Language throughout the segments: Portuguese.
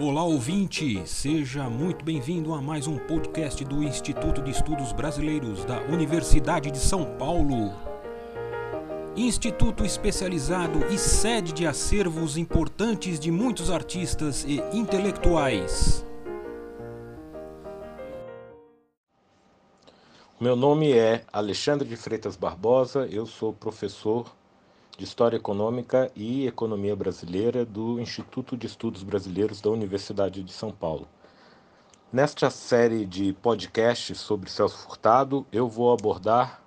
Olá ouvinte, seja muito bem-vindo a mais um podcast do Instituto de Estudos Brasileiros da Universidade de São Paulo. Instituto especializado e sede de acervos importantes de muitos artistas e intelectuais. Meu nome é Alexandre de Freitas Barbosa, eu sou professor de História Econômica e Economia Brasileira do Instituto de Estudos Brasileiros da Universidade de São Paulo. Nesta série de podcasts sobre Celso Furtado, eu vou abordar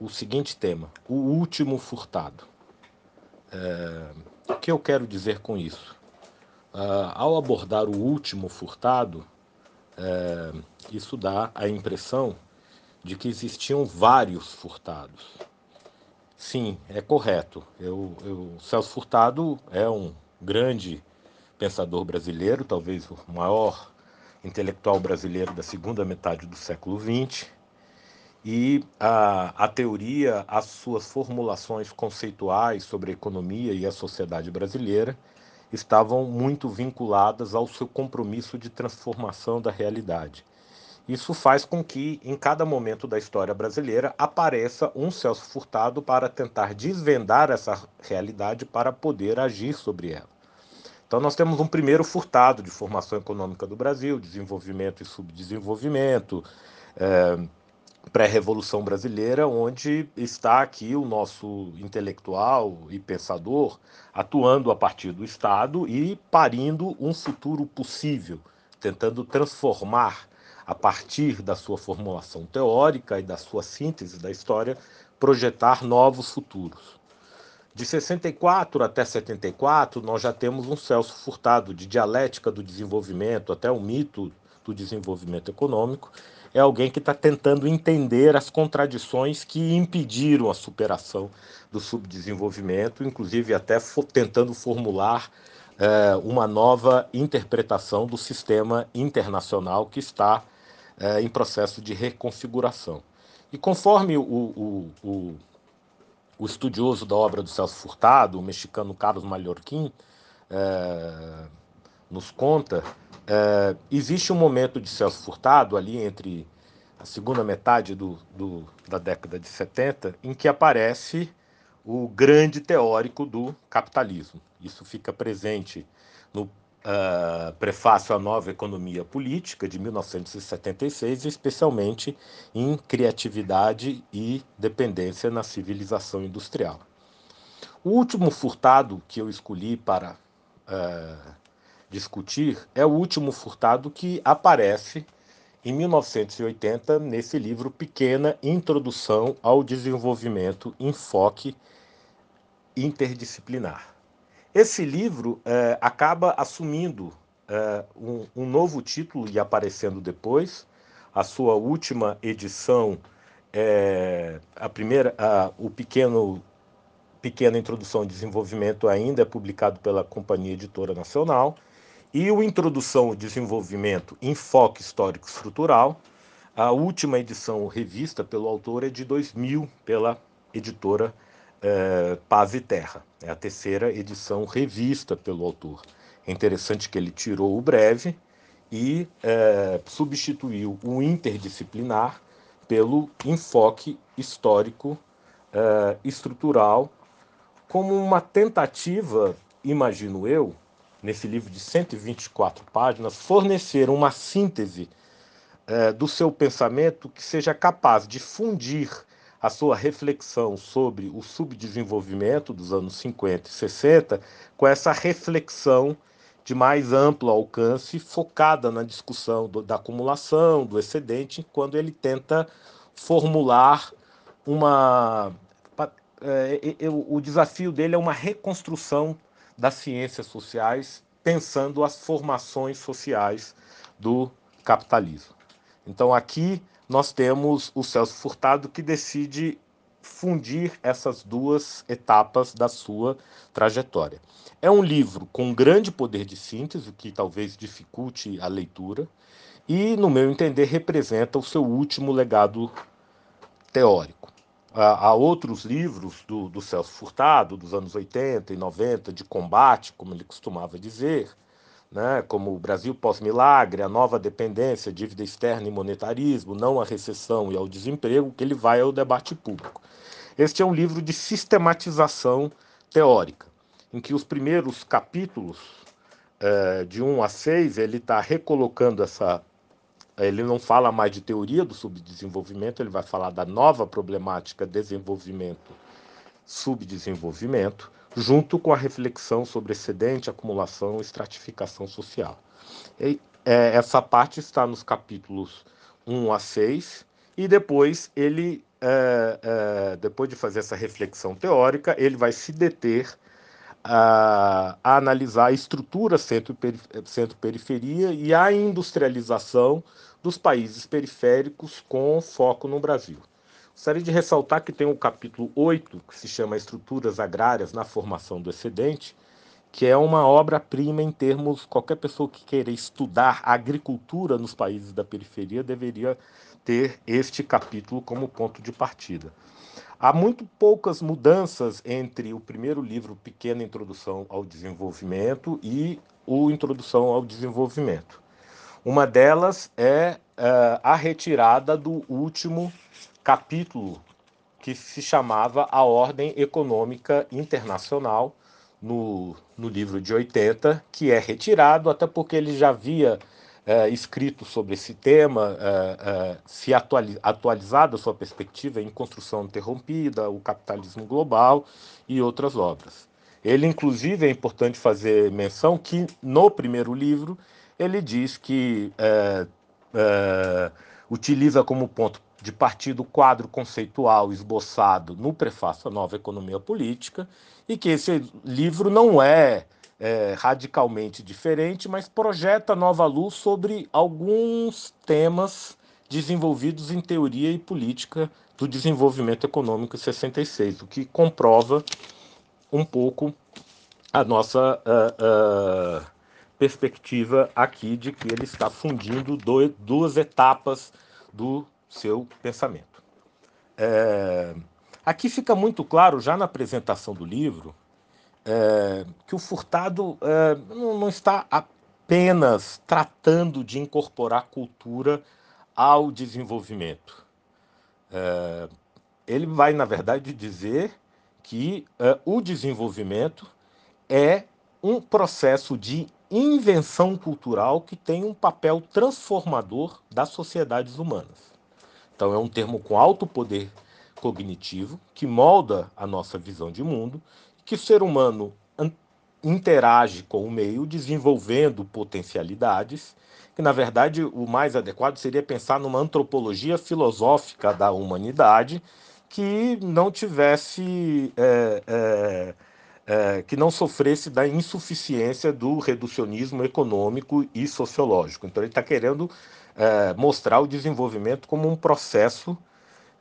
o seguinte tema: o último furtado. É, o que eu quero dizer com isso? Uh, ao abordar o último furtado, é, isso dá a impressão de que existiam vários furtados. Sim, é correto. Eu, eu, Celso Furtado é um grande pensador brasileiro, talvez o maior intelectual brasileiro da segunda metade do século XX. E a, a teoria, as suas formulações conceituais sobre a economia e a sociedade brasileira estavam muito vinculadas ao seu compromisso de transformação da realidade. Isso faz com que, em cada momento da história brasileira, apareça um Celso Furtado para tentar desvendar essa realidade para poder agir sobre ela. Então, nós temos um primeiro furtado de formação econômica do Brasil, desenvolvimento e subdesenvolvimento, é, pré-revolução brasileira, onde está aqui o nosso intelectual e pensador atuando a partir do Estado e parindo um futuro possível, tentando transformar a partir da sua formulação teórica e da sua síntese da história, projetar novos futuros. De 64 até 74, nós já temos um Celso Furtado de dialética do desenvolvimento, até o mito do desenvolvimento econômico. É alguém que está tentando entender as contradições que impediram a superação do subdesenvolvimento, inclusive até tentando formular é, uma nova interpretação do sistema internacional que está é, em processo de reconfiguração. E conforme o, o, o, o, estudioso da obra do Celso Furtado, o mexicano Carlos Mallorquín, é, nos conta, é, existe um momento de Celso Furtado ali entre a segunda metade do, do, da década de 70, em que aparece o grande teórico do capitalismo. Isso fica presente no uh, Prefácio à Nova Economia Política, de 1976, especialmente em criatividade e dependência na civilização industrial. O último furtado que eu escolhi para uh, discutir é o último furtado que aparece em 1980 nesse livro Pequena Introdução ao Desenvolvimento Enfoque Interdisciplinar. Esse livro é, acaba assumindo é, um, um, novo título e aparecendo depois. A sua última edição, é, a primeira, a, o pequeno pequena introdução e desenvolvimento ainda é publicado pela Companhia Editora Nacional e o Introdução e Desenvolvimento Enfoque Histórico Estrutural, a última edição revista pelo autor é de 2000 pela editora é, Paz e Terra. É a terceira edição revista pelo autor. É interessante que ele tirou o breve e é, substituiu o interdisciplinar pelo enfoque histórico é, estrutural como uma tentativa, imagino eu, nesse livro de 124 páginas, fornecer uma síntese é, do seu pensamento que seja capaz de fundir a sua reflexão sobre o subdesenvolvimento dos anos 50 e 60 com essa reflexão de mais amplo alcance, focada na discussão do, da acumulação, do excedente, quando ele tenta formular uma. É, o desafio dele é uma reconstrução das ciências sociais, pensando as formações sociais do capitalismo. Então, aqui nós temos o Celso Furtado que decide fundir essas duas etapas da sua trajetória. É um livro com grande poder de síntese, que talvez dificulte a leitura, e, no meu entender, representa o seu último legado teórico. Há outros livros do, do Celso Furtado, dos anos 80 e 90, de combate, como ele costumava dizer, né, como o Brasil pós-milagre, a nova dependência, dívida externa e monetarismo, não a recessão e ao desemprego, que ele vai ao debate público. Este é um livro de sistematização teórica, em que os primeiros capítulos, é, de 1 a 6, ele está recolocando essa. Ele não fala mais de teoria do subdesenvolvimento, ele vai falar da nova problemática desenvolvimento, subdesenvolvimento junto com a reflexão sobre excedente, acumulação e estratificação social. E, é, essa parte está nos capítulos 1 a 6, e depois ele, é, é, depois de fazer essa reflexão teórica, ele vai se deter a, a analisar a estrutura centro-periferia e a industrialização dos países periféricos com foco no Brasil. Gostaria de ressaltar que tem um capítulo 8, que se chama Estruturas Agrárias na Formação do Excedente, que é uma obra-prima em termos. Qualquer pessoa que queira estudar agricultura nos países da periferia deveria ter este capítulo como ponto de partida. Há muito poucas mudanças entre o primeiro livro, Pequena Introdução ao Desenvolvimento, e o Introdução ao Desenvolvimento. Uma delas é uh, a retirada do último capítulo que se chamava A Ordem Econômica Internacional, no, no livro de 80, que é retirado, até porque ele já havia é, escrito sobre esse tema, é, é, se atualiz, atualizado a sua perspectiva em Construção Interrompida, O Capitalismo Global e outras obras. Ele, inclusive, é importante fazer menção que no primeiro livro ele diz que utiliza como ponto de partir do quadro conceitual esboçado no prefácio à Nova Economia Política, e que esse livro não é, é radicalmente diferente, mas projeta nova luz sobre alguns temas desenvolvidos em teoria e política do desenvolvimento econômico em 66, o que comprova um pouco a nossa uh, uh, perspectiva aqui de que ele está fundindo dois, duas etapas do seu pensamento. É, aqui fica muito claro, já na apresentação do livro, é, que o Furtado é, não, não, está apenas tratando de incorporar cultura ao desenvolvimento. É, ele vai, na verdade, dizer que é, o desenvolvimento é um processo de invenção cultural que tem um papel transformador das sociedades humanas. Então, é um termo com alto poder cognitivo que molda a nossa visão de mundo, que o ser humano interage com o meio, desenvolvendo potencialidades, que na verdade o mais adequado seria pensar numa antropologia filosófica da humanidade que não tivesse. É, é, é, que não sofresse da insuficiência do reducionismo econômico e sociológico. Então, ele está querendo é, mostrar o desenvolvimento como um processo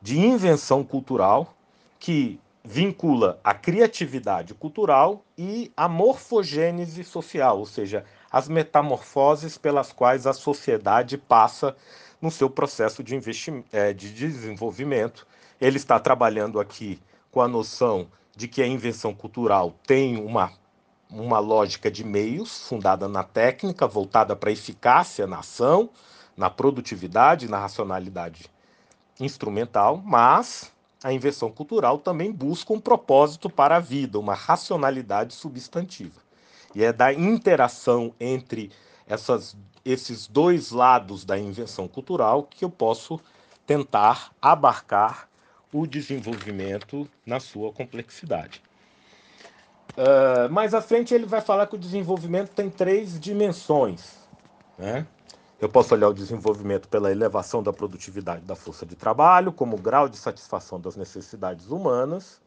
de invenção cultural que vincula a criatividade cultural e a morfogênese social, ou seja, as metamorfoses pelas quais a sociedade passa no seu processo de, é, de desenvolvimento. Ele está trabalhando aqui com a noção de que a invenção cultural tem uma, uma lógica de meios, fundada na técnica, voltada para a eficácia na ação, na produtividade, na racionalidade instrumental, mas a inversão cultural também busca um propósito para a vida, uma racionalidade substantiva. E é da interação entre essas, esses dois lados da invenção cultural que eu posso tentar abarcar o desenvolvimento na sua complexidade. Uh, mais à frente, ele vai falar que o desenvolvimento tem três dimensões. Né? Eu posso olhar o desenvolvimento pela elevação da produtividade da força de trabalho, como grau de satisfação das necessidades humanas,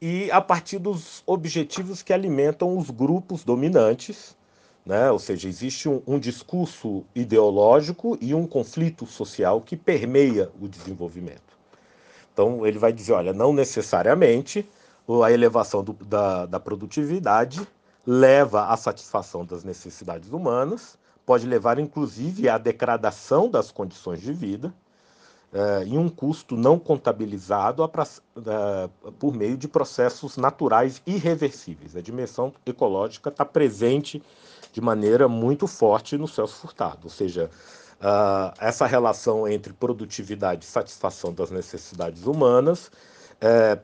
e a partir dos objetivos que alimentam os grupos dominantes, né? ou seja, existe um, um discurso ideológico e um conflito social que permeia o desenvolvimento. Então, ele vai dizer: olha, não necessariamente a elevação do, da, da produtividade leva à satisfação das necessidades humanas, pode levar inclusive à degradação das condições de vida. uh, em um custo não contabilizado a, uh, por meio de processos naturais irreversíveis. A dimensão ecológica está presente de maneira muito forte no Celso Furtado, ou seja, uh, essa relação entre produtividade e satisfação das necessidades humanas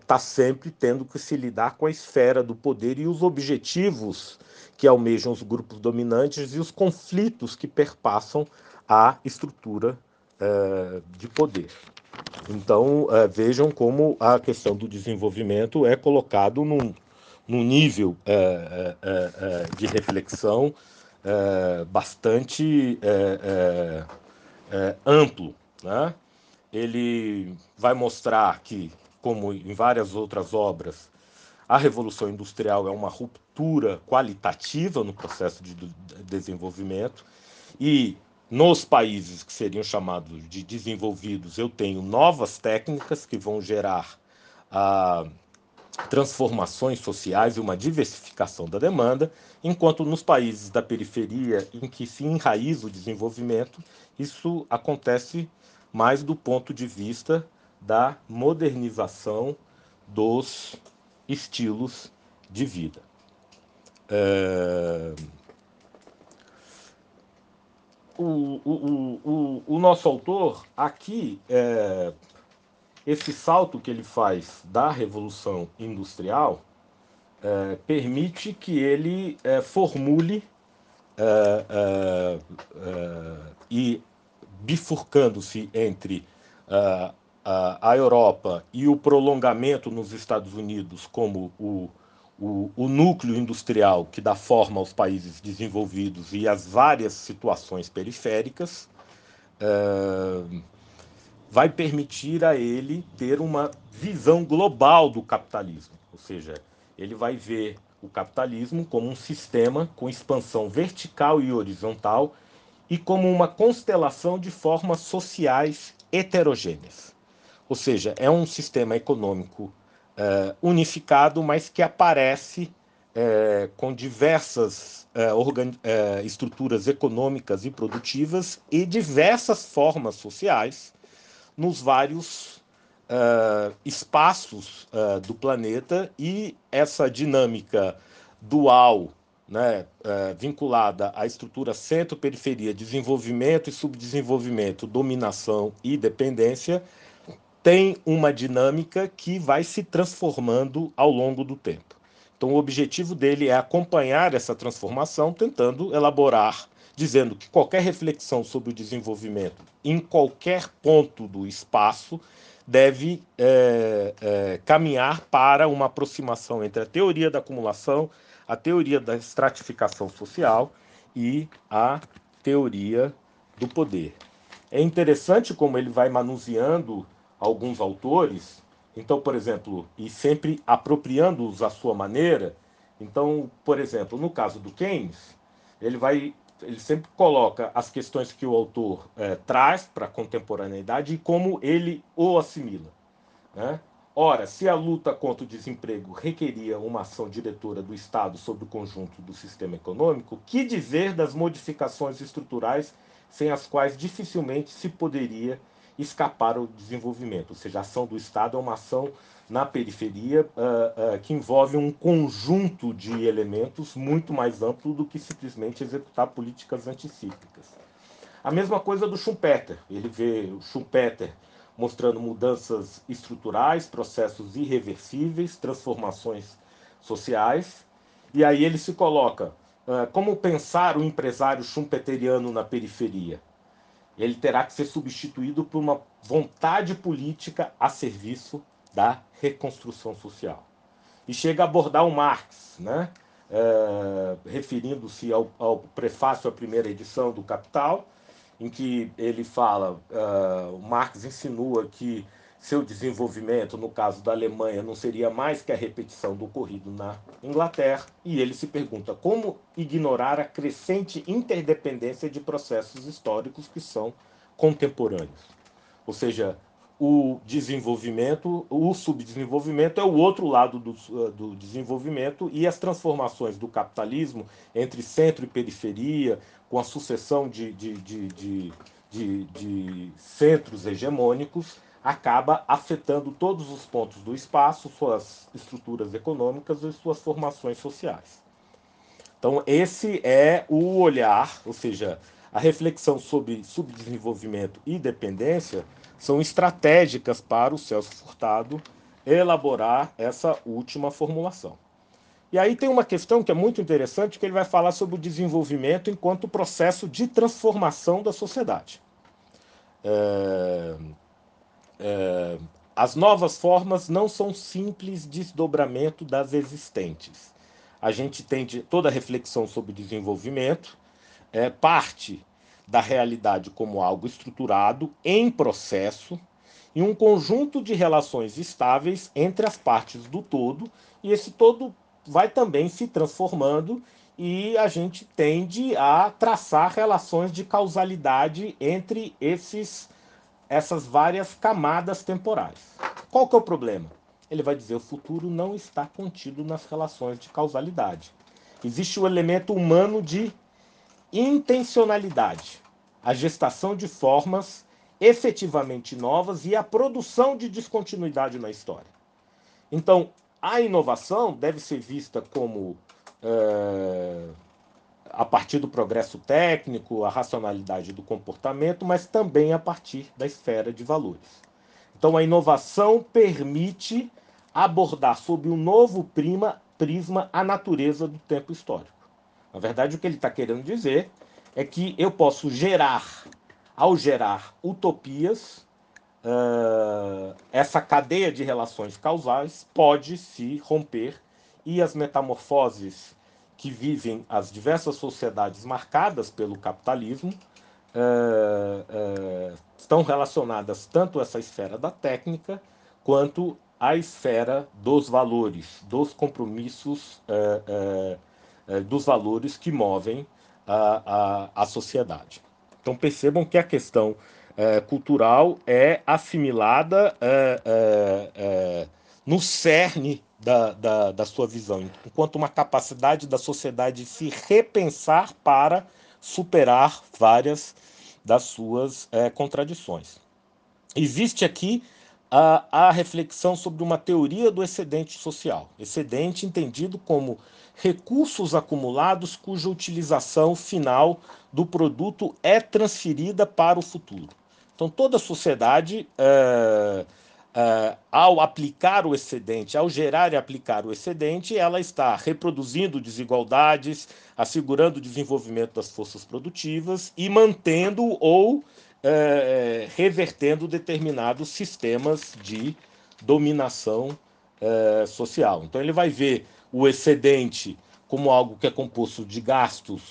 está sempre tendo que se lidar com a esfera do poder e os objetivos que almejam os grupos dominantes e os conflitos que perpassam a estrutura é, de poder. Então, é, vejam como a questão do desenvolvimento é colocado num, num nível é, de reflexão bastante amplo. Né? Ele vai mostrar que, como em várias outras obras, a Revolução Industrial é uma ruptura qualitativa no processo de desenvolvimento e nos países que seriam chamados de desenvolvidos, eu tenho novas técnicas que vão gerar ah, transformações sociais e uma diversificação da demanda, enquanto nos países da periferia em que se enraiza o desenvolvimento, isso acontece mais do ponto de vista da modernização dos estilos de vida. É o, o, o, o nosso autor, aqui, é, esse salto que ele faz da Revolução Industrial é, permite que ele é, formule é, é, e bifurcando-se entre a Europa e o prolongamento nos Estados Unidos como o o, o, núcleo industrial que dá forma aos países desenvolvidos e às várias situações periféricas, uh, vai permitir a ele ter uma visão global do capitalismo. Ou seja, ele vai ver o capitalismo como um sistema com expansão vertical e horizontal e como uma constelação de formas sociais heterogêneas. Ou seja, é um sistema econômico uh, unificado, mas que aparece uh, com diversas uh, estruturas econômicas e produtivas e diversas formas sociais nos vários espaços do planeta. E essa dinâmica dual né, vinculada à estrutura centro-periferia, desenvolvimento e subdesenvolvimento, dominação e dependência, tem uma dinâmica que vai se transformando ao longo do tempo. Então, o objetivo dele é acompanhar essa transformação, tentando elaborar, dizendo que qualquer reflexão sobre o desenvolvimento em qualquer ponto do espaço deve é, é, caminhar para uma aproximação entre a teoria da acumulação, a teoria da estratificação social e a teoria do poder. É interessante como ele vai manuseando alguns autores, então, por exemplo, e sempre apropriando-os à sua maneira. Então, por exemplo, no caso do Keynes, ele vai ele sempre coloca as questões que o autor é, traz para a contemporaneidade e como ele o assimila. Né? Ora, se a luta contra o desemprego requeria uma ação diretora do Estado sobre o conjunto do sistema econômico, que dizer das modificações estruturais sem as quais dificilmente se poderia escapar ao desenvolvimento. Ou seja, a ação do Estado é uma ação na periferia uh, uh, que envolve um conjunto de elementos muito mais amplo do que simplesmente executar políticas anticíclicas. A mesma coisa do Schumpeter. Ele vê o Schumpeter mostrando mudanças estruturais, processos irreversíveis, transformações sociais, e aí ele se coloca uh, como pensar o empresário schumpeteriano na periferia ele terá que ser substituído por uma vontade política a serviço da reconstrução social. E chega a abordar o Marx, né? É, referindo-se ao, ao, prefácio à primeira edição do Capital, em que ele fala, uh, o Marx insinua que seu desenvolvimento, no caso da Alemanha, não seria mais que a repetição do ocorrido na Inglaterra, e ele se pergunta como ignorar a crescente interdependência de processos históricos que são contemporâneos. Ou seja, o desenvolvimento, o subdesenvolvimento é o outro lado do, do desenvolvimento e as transformações do capitalismo entre centro e periferia, com a sucessão de, de de, de centros hegemônicos acaba afetando todos os pontos do espaço, suas estruturas econômicas e suas formações sociais. Então, esse é o olhar, ou seja, a reflexão sobre subdesenvolvimento e dependência são estratégicas para o Celso Furtado elaborar essa última formulação. E aí tem uma questão que é muito interessante, que ele vai falar sobre o desenvolvimento enquanto processo de transformação da sociedade. É, as novas formas não são simples desdobramento das existentes. A gente tem de, toda a reflexão sobre desenvolvimento, é, parte da realidade como algo estruturado, em processo, e um conjunto de relações estáveis entre as partes do todo, e esse todo vai também se transformando e a gente tende a traçar relações de causalidade entre esses essas várias camadas temporais. Qual que é o problema? Ele vai dizer o futuro não está contido nas relações de causalidade. Existe o elemento humano de intencionalidade, a gestação de formas efetivamente novas e a produção de descontinuidade na história. Então, a inovação deve ser vista como é, a partir do progresso técnico, a racionalidade do comportamento, mas também a partir da esfera de valores. Então, a inovação permite abordar sob um novo prima, prisma a natureza do tempo histórico. Na verdade, o que ele está querendo dizer é que eu posso gerar, ao gerar utopias, uh, essa cadeia de relações causais pode se romper e as metamorfoses que vivem as diversas sociedades marcadas pelo capitalismo é, é, estão relacionadas tanto a essa esfera da técnica quanto à esfera dos valores, dos compromissos, é, dos valores que movem a, a, a, sociedade. Então percebam que a questão cultural é assimilada no cerne da, da, da sua visão, enquanto uma capacidade da sociedade se repensar para superar várias das suas é, contradições. Existe aqui a, a reflexão sobre uma teoria do excedente social. Excedente entendido como recursos acumulados cuja utilização final do produto é transferida para o futuro. Então, toda sociedade é, Uh, ao aplicar o excedente, ao gerar e aplicar o excedente, ela está reproduzindo desigualdades, assegurando o desenvolvimento das forças produtivas e mantendo ou uh, revertendo determinados sistemas de dominação uh, social. Então, ele vai ver o excedente como algo que é composto de gastos,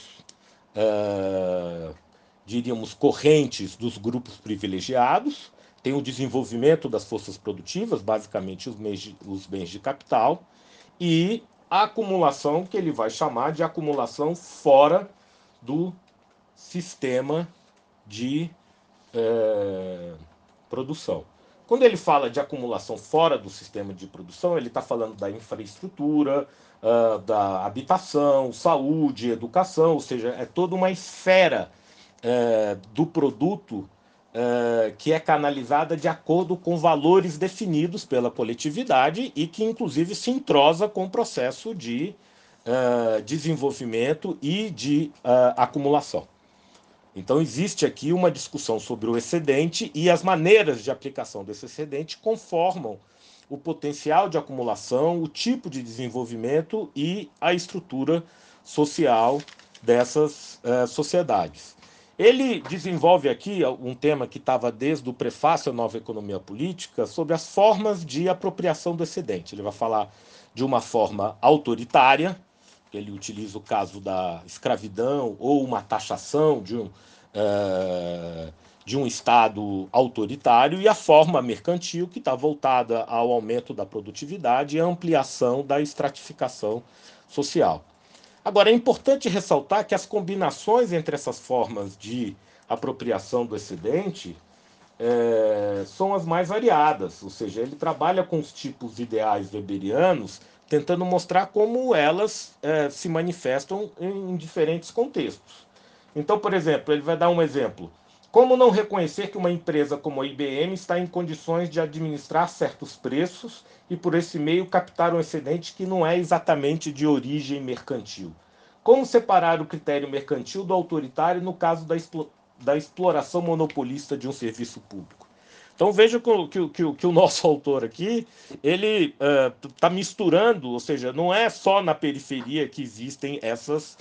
diríamos, correntes dos grupos privilegiados tem o desenvolvimento das forças produtivas, basicamente os bens de, os bens de capital, e a acumulação, que ele vai chamar de acumulação fora do sistema de é, produção. Quando ele fala de acumulação fora do sistema de produção, ele está falando da infraestrutura, uh, da habitação, saúde, educação, ou seja, é toda uma esfera uh, do produto uh, que é canalizada de acordo com valores definidos pela coletividade e que, inclusive, se entrosa com o processo de uh, desenvolvimento e de uh, acumulação. Então, existe aqui uma discussão sobre o excedente e as maneiras de aplicação desse excedente conformam o potencial de acumulação, o tipo de desenvolvimento e a estrutura social dessas uh, sociedades. Ele desenvolve aqui um tema que estava desde o prefácio à Nova Economia Política sobre as formas de apropriação do excedente. Ele vai falar de uma forma autoritária, ele utiliza o caso da escravidão ou uma taxação de um, é, de um Estado autoritário, e a forma mercantil, que está voltada ao aumento da produtividade e ampliação da estratificação social. Agora, é importante ressaltar que as combinações entre essas formas de apropriação do excedente é, são as mais variadas, ou seja, ele trabalha com os tipos ideais weberianos, tentando mostrar como elas é, se manifestam em, em diferentes contextos. Então, por exemplo, ele vai dar um exemplo. Como não reconhecer que uma empresa como a IBM está em condições de administrar certos preços e, por esse meio, captar um excedente que não é exatamente de origem mercantil? Como separar o critério mercantil do autoritário no caso da, da exploração monopolista de um serviço público? Então veja que, que, que, o nosso autor aqui ele está uh, misturando, ou seja, não é só na periferia que existem essas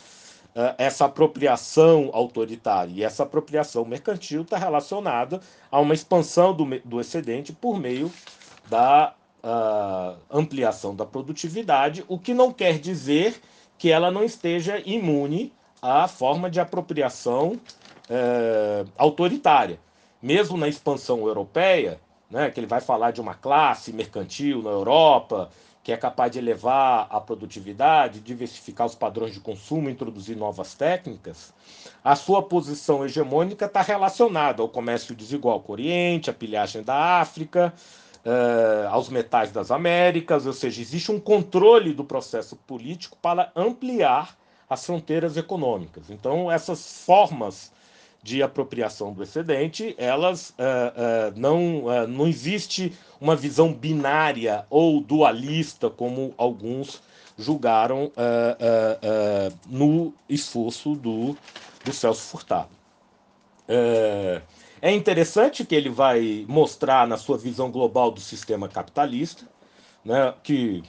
essa apropriação autoritária e essa apropriação mercantil está relacionada a uma expansão do, do excedente por meio da uh, ampliação da produtividade, o que não quer dizer que ela não esteja imune à forma de apropriação autoritária. Mesmo na expansão europeia, né, que ele vai falar de uma classe mercantil na Europa, que é capaz de elevar a produtividade, diversificar os padrões de consumo, introduzir novas técnicas, a sua posição hegemônica está relacionada ao comércio desigual com o Oriente, à pilhagem da África, uh, aos metais das Américas, ou seja, existe um controle do processo político para ampliar as fronteiras econômicas. Então, essas formas de apropriação do excedente, elas uh, uh, não, uh, não existe uma visão binária ou dualista, como alguns julgaram no esforço do, do Celso Furtado. é interessante que ele vai mostrar na sua visão global do sistema capitalista, né, que,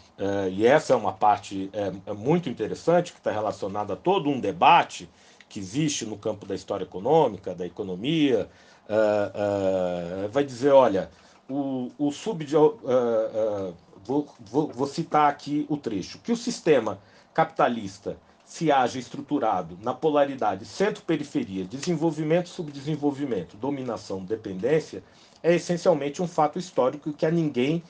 e essa é uma parte é, muito interessante, que está relacionada a todo um debate que existe no campo da história econômica, da economia, uh, uh, vai dizer, olha, o, o sub... Uh, vou, vou, vou citar aqui o trecho, que o sistema capitalista se haja estruturado na polaridade centro-periferia, desenvolvimento, subdesenvolvimento, dominação, dependência, é essencialmente um fato histórico que a ninguém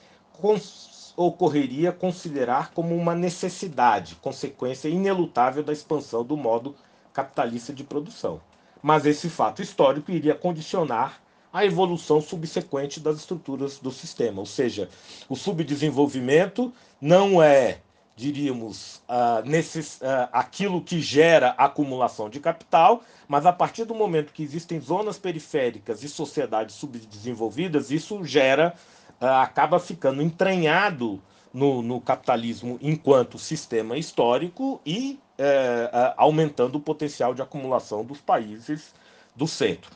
ocorreria considerar como uma necessidade, consequência inelutável da expansão do modo capitalista de produção. Mas esse fato histórico iria condicionar a evolução subsequente das estruturas do sistema, ou seja, o subdesenvolvimento não é, diríamos, uh, necess, uh, aquilo que gera acumulação de capital, mas a partir do momento que existem zonas periféricas e sociedades subdesenvolvidas, isso gera, uh, acaba ficando entranhado no, no capitalismo enquanto sistema histórico e é, é, aumentando o potencial de acumulação dos países do centro.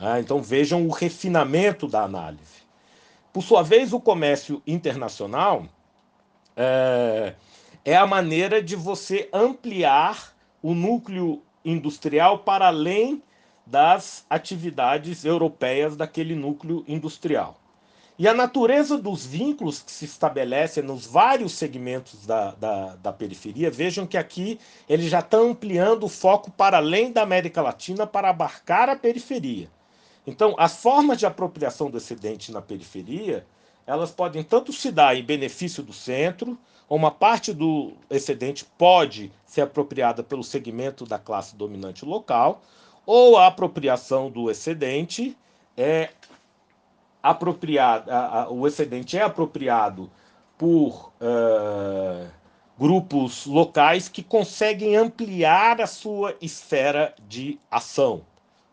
É, então vejam o refinamento da análise. Por sua vez, o comércio internacional é, é a maneira de você ampliar o núcleo industrial para além das atividades europeias daquele núcleo industrial. E a natureza dos vínculos que se estabelecem nos vários segmentos da, da, da periferia, vejam que aqui ele já está ampliando o foco para além da América Latina para abarcar a periferia. Então, as formas de apropriação do excedente na periferia, elas podem tanto se dar em benefício do centro, ou uma parte do excedente pode ser apropriada pelo segmento da classe dominante local, ou a apropriação do excedente é apropriado, o excedente é apropriado por uh, grupos locais que conseguem ampliar a sua esfera de ação.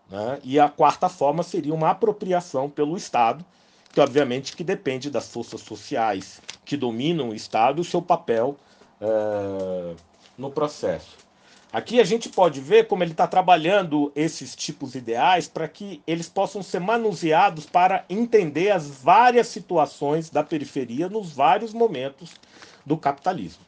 Né? E a quarta forma seria uma apropriação pelo Estado, que obviamente que depende das forças sociais que dominam o Estado e o seu papel uh, no processo. Aqui a gente pode ver como ele está trabalhando esses tipos ideais para que eles possam ser manuseados para entender as várias situações da periferia nos vários momentos do capitalismo.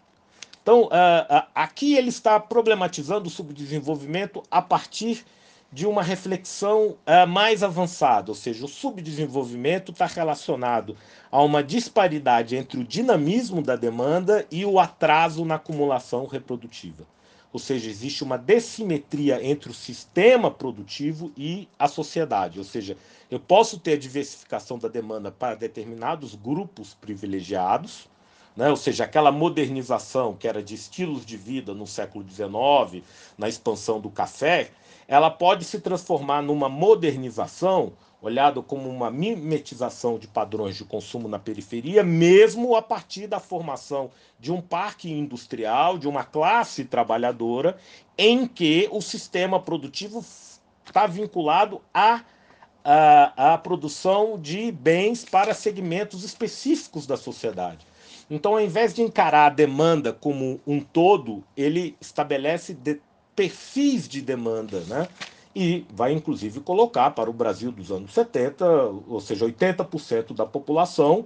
Então, uh, uh, aqui ele está problematizando o subdesenvolvimento a partir de uma reflexão uh, mais avançada, ou seja, o subdesenvolvimento está relacionado a uma disparidade entre o dinamismo da demanda e o atraso na acumulação reprodutiva. Ou seja, existe uma dessimetria entre o sistema produtivo e a sociedade. Ou seja, eu posso ter a diversificação da demanda para determinados grupos privilegiados, né? ou seja, aquela modernização que era de estilos de vida no século XIX, na expansão do café, ela pode se transformar numa modernização olhado como uma mimetização de padrões de consumo na periferia, mesmo a partir da formação de um parque industrial, de uma classe trabalhadora, em que o sistema produtivo está vinculado à a, a produção de bens para segmentos específicos da sociedade. Então, ao invés de encarar a demanda como um todo, ele estabelece de, perfis de demanda, né? E vai inclusive colocar para o Brasil dos anos 70, ou seja, 80% da população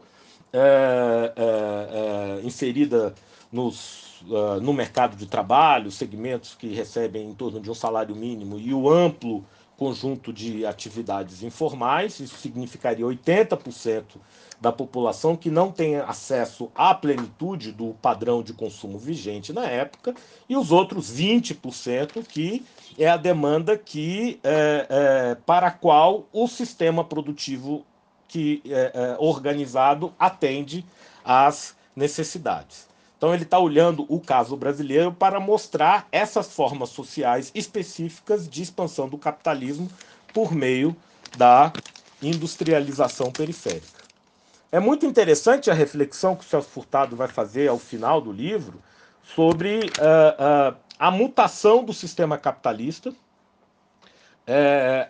é, é, é, inserida nos, uh, no mercado de trabalho, segmentos que recebem em torno de um salário mínimo e o amplo conjunto de atividades informais, isso significaria 80% da população que não tem acesso à plenitude do padrão de consumo vigente na época, e os outros 20% que é a demanda que, é, é, para a qual o sistema produtivo que é, é organizado atende às necessidades. Então ele está olhando o caso brasileiro para mostrar essas formas sociais específicas de expansão do capitalismo por meio da industrialização periférica. É muito interessante a reflexão que o Celso Furtado vai fazer ao final do livro sobre uh, uh, a mutação do sistema capitalista uh,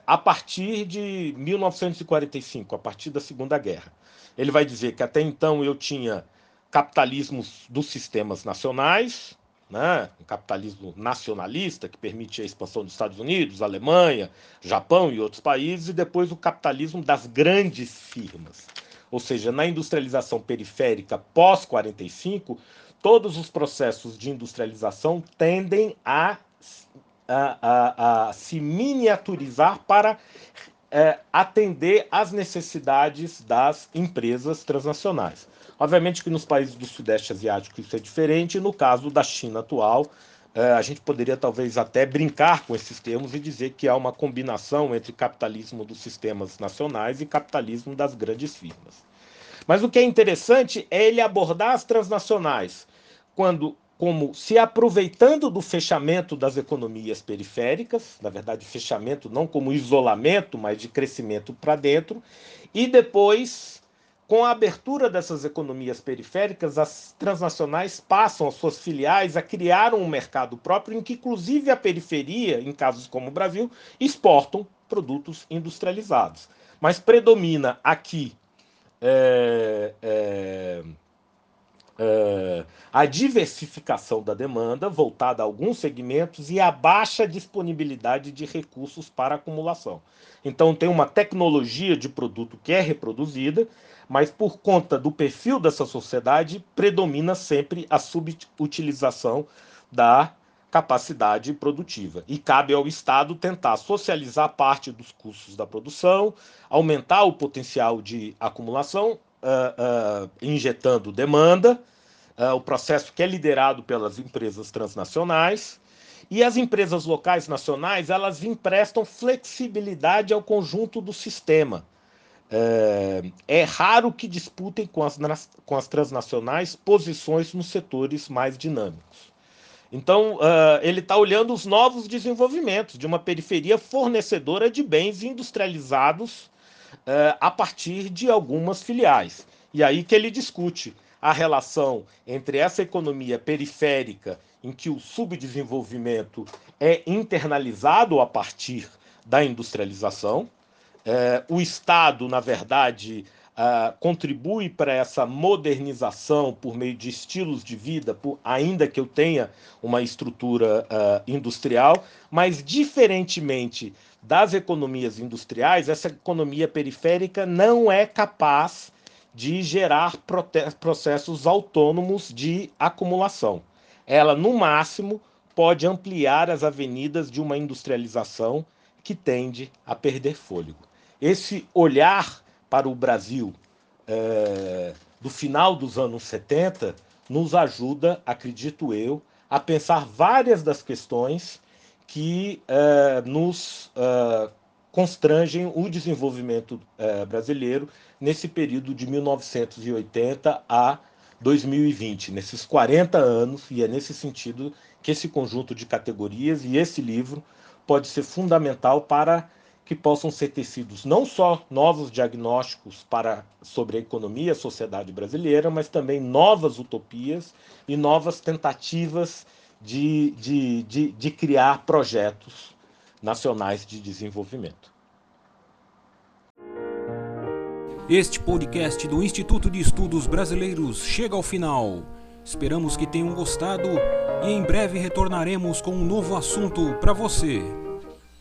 a partir de 1945, a partir da Segunda Guerra. Ele vai dizer que até então eu tinha capitalismos dos sistemas nacionais, né? um capitalismo nacionalista que permite a expansão dos Estados Unidos, Alemanha, Japão e outros países, e depois o capitalismo das grandes firmas. Ou seja, na industrialização periférica pós-45, todos os processos de industrialização tendem a, a, a, a se miniaturizar para é, atender às necessidades das empresas transnacionais. Obviamente que nos países do Sudeste Asiático isso é diferente, no caso da China atual, é, a gente poderia talvez até brincar com esses termos e dizer que há uma combinação entre capitalismo dos sistemas nacionais e capitalismo das grandes firmas. Mas o que é interessante é ele abordar as transnacionais quando como se aproveitando do fechamento das economias periféricas, na verdade, fechamento não como isolamento, mas de crescimento para dentro, e depois com a abertura dessas economias periféricas, as transnacionais passam as suas filiais a criar um mercado próprio em que, inclusive, a periferia, em casos como o Brasil, exportam produtos industrializados. Mas predomina aqui é, é, é, a diversificação da demanda voltada a alguns segmentos e a baixa disponibilidade de recursos para acumulação. Então, tem uma tecnologia de produto que é reproduzida mas por conta do perfil dessa sociedade, predomina sempre a subutilização da capacidade produtiva. E cabe ao Estado tentar socializar parte dos custos da produção, aumentar o potencial de acumulação, uh, uh, injetando demanda, uh, o processo que é liderado pelas empresas transnacionais. E as empresas locais nacionais, elas emprestam flexibilidade ao conjunto do sistema é, é, raro que disputem com as, com as transnacionais posições nos setores mais dinâmicos. Então, uh, ele está olhando os novos desenvolvimentos de uma periferia fornecedora de bens industrializados uh, a partir de algumas filiais. E aí que ele discute a relação entre essa economia periférica, em que o subdesenvolvimento é internalizado a partir da industrialização, é, o Estado, na verdade, uh, contribui para essa modernização por meio de estilos de vida, por, ainda que eu tenha uma estrutura uh, industrial, mas diferentemente das economias industriais, essa economia periférica não é capaz de gerar processos autônomos de acumulação. Ela, no máximo, pode ampliar as avenidas de uma industrialização que tende a perder fôlego esse olhar para o Brasil é, do final dos anos 70 nos ajuda, acredito eu, a pensar várias das questões que é, nos é, constrangem o desenvolvimento é, brasileiro nesse período de 1980 a 2020, nesses 40 anos, e é nesse sentido que esse conjunto de categorias e esse livro pode ser fundamental para que possam ser tecidos não só novos diagnósticos para sobre a economia e a sociedade brasileira, mas também novas utopias e novas tentativas de, de, de, de criar projetos nacionais de desenvolvimento. Este podcast do Instituto de Estudos Brasileiros chega ao final. Esperamos que tenham gostado e em breve retornaremos com um novo assunto para você.